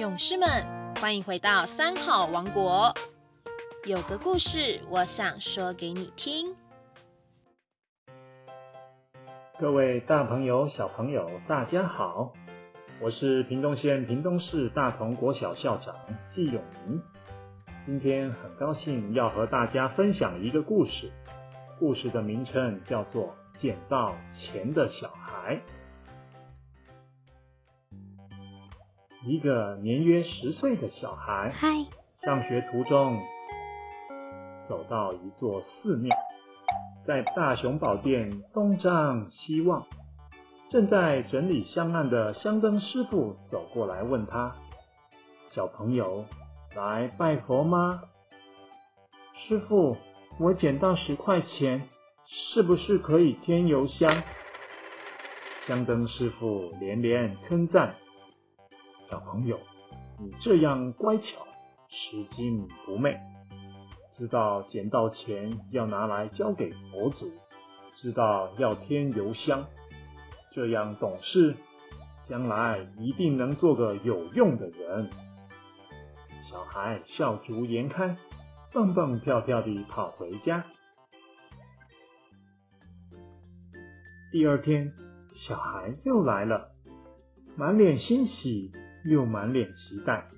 勇士们，欢迎回到三好王国。有个故事，我想说给你听。各位大朋友、小朋友，大家好，我是屏东县屏东市大同国小校长季永明。今天很高兴要和大家分享一个故事，故事的名称叫做《捡到钱的小孩》。一个年约十岁的小孩，嗨，上学途中走到一座寺庙，在大雄宝殿东张西望，正在整理香案的香灯师傅走过来问他：“小朋友，来拜佛吗？”师傅，我捡到十块钱，是不是可以添油香？香灯师傅连连称赞。小朋友，你这样乖巧、拾金不昧，知道捡到钱要拿来交给佛祖，知道要添油香，这样懂事，将来一定能做个有用的人。小孩笑逐颜开，蹦蹦跳跳地跑回家。第二天，小孩又来了，满脸欣喜。又满脸期待，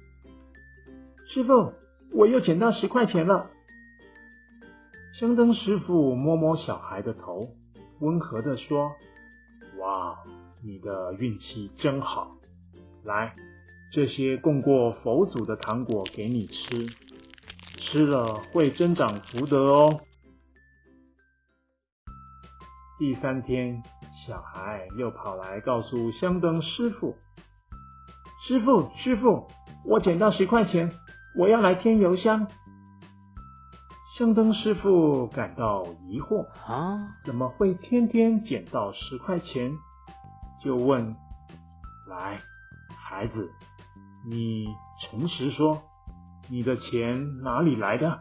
师傅，我又捡到十块钱了。香灯师傅摸摸小孩的头，温和的说：“哇，你的运气真好！来，这些供过佛祖的糖果给你吃，吃了会增长福德哦。”第三天，小孩又跑来告诉香灯师傅。师傅，师傅，我捡到十块钱，我要来添油箱。”圣灯师傅感到疑惑啊，怎么会天天捡到十块钱？就问：来，孩子，你诚实说，你的钱哪里来的？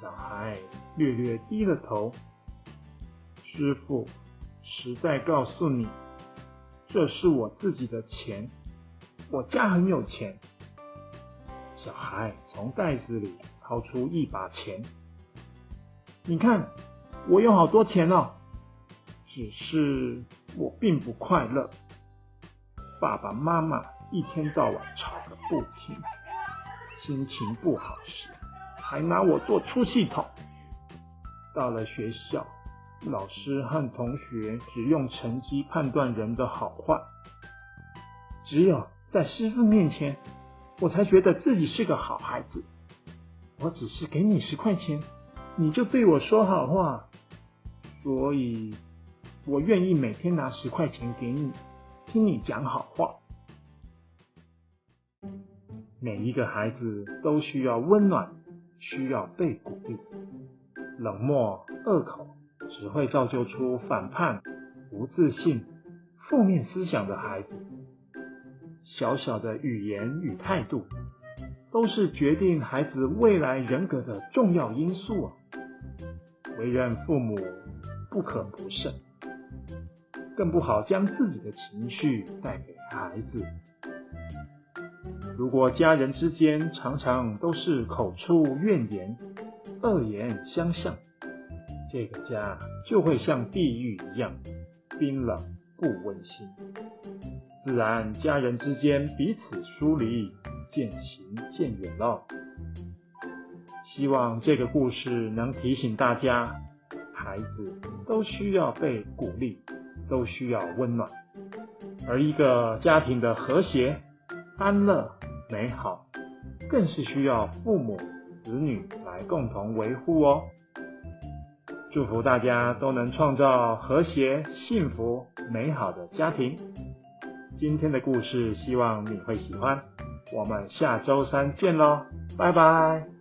小孩略略低了头。师傅，实在告诉你。这是我自己的钱，我家很有钱。小孩从袋子里掏出一把钱，你看，我有好多钱哦。只是我并不快乐，爸爸妈妈一天到晚吵个不停，心情不好时还拿我做出气筒。到了学校。老师和同学只用成绩判断人的好坏，只有在师傅面前，我才觉得自己是个好孩子。我只是给你十块钱，你就对我说好话，所以我愿意每天拿十块钱给你，听你讲好话。每一个孩子都需要温暖，需要被鼓励。冷漠、恶口。只会造就出反叛、不自信、负面思想的孩子。小小的语言与态度，都是决定孩子未来人格的重要因素啊！为人父母不可不慎，更不好将自己的情绪带给孩子。如果家人之间常常都是口出怨言、恶言相向，这个家就会像地狱一样冰冷不温馨，自然家人之间彼此疏离，渐行渐远了。希望这个故事能提醒大家，孩子都需要被鼓励，都需要温暖，而一个家庭的和谐、安乐、美好，更是需要父母子女来共同维护哦。祝福大家都能创造和谐、幸福、美好的家庭。今天的故事，希望你会喜欢。我们下周三见喽，拜拜。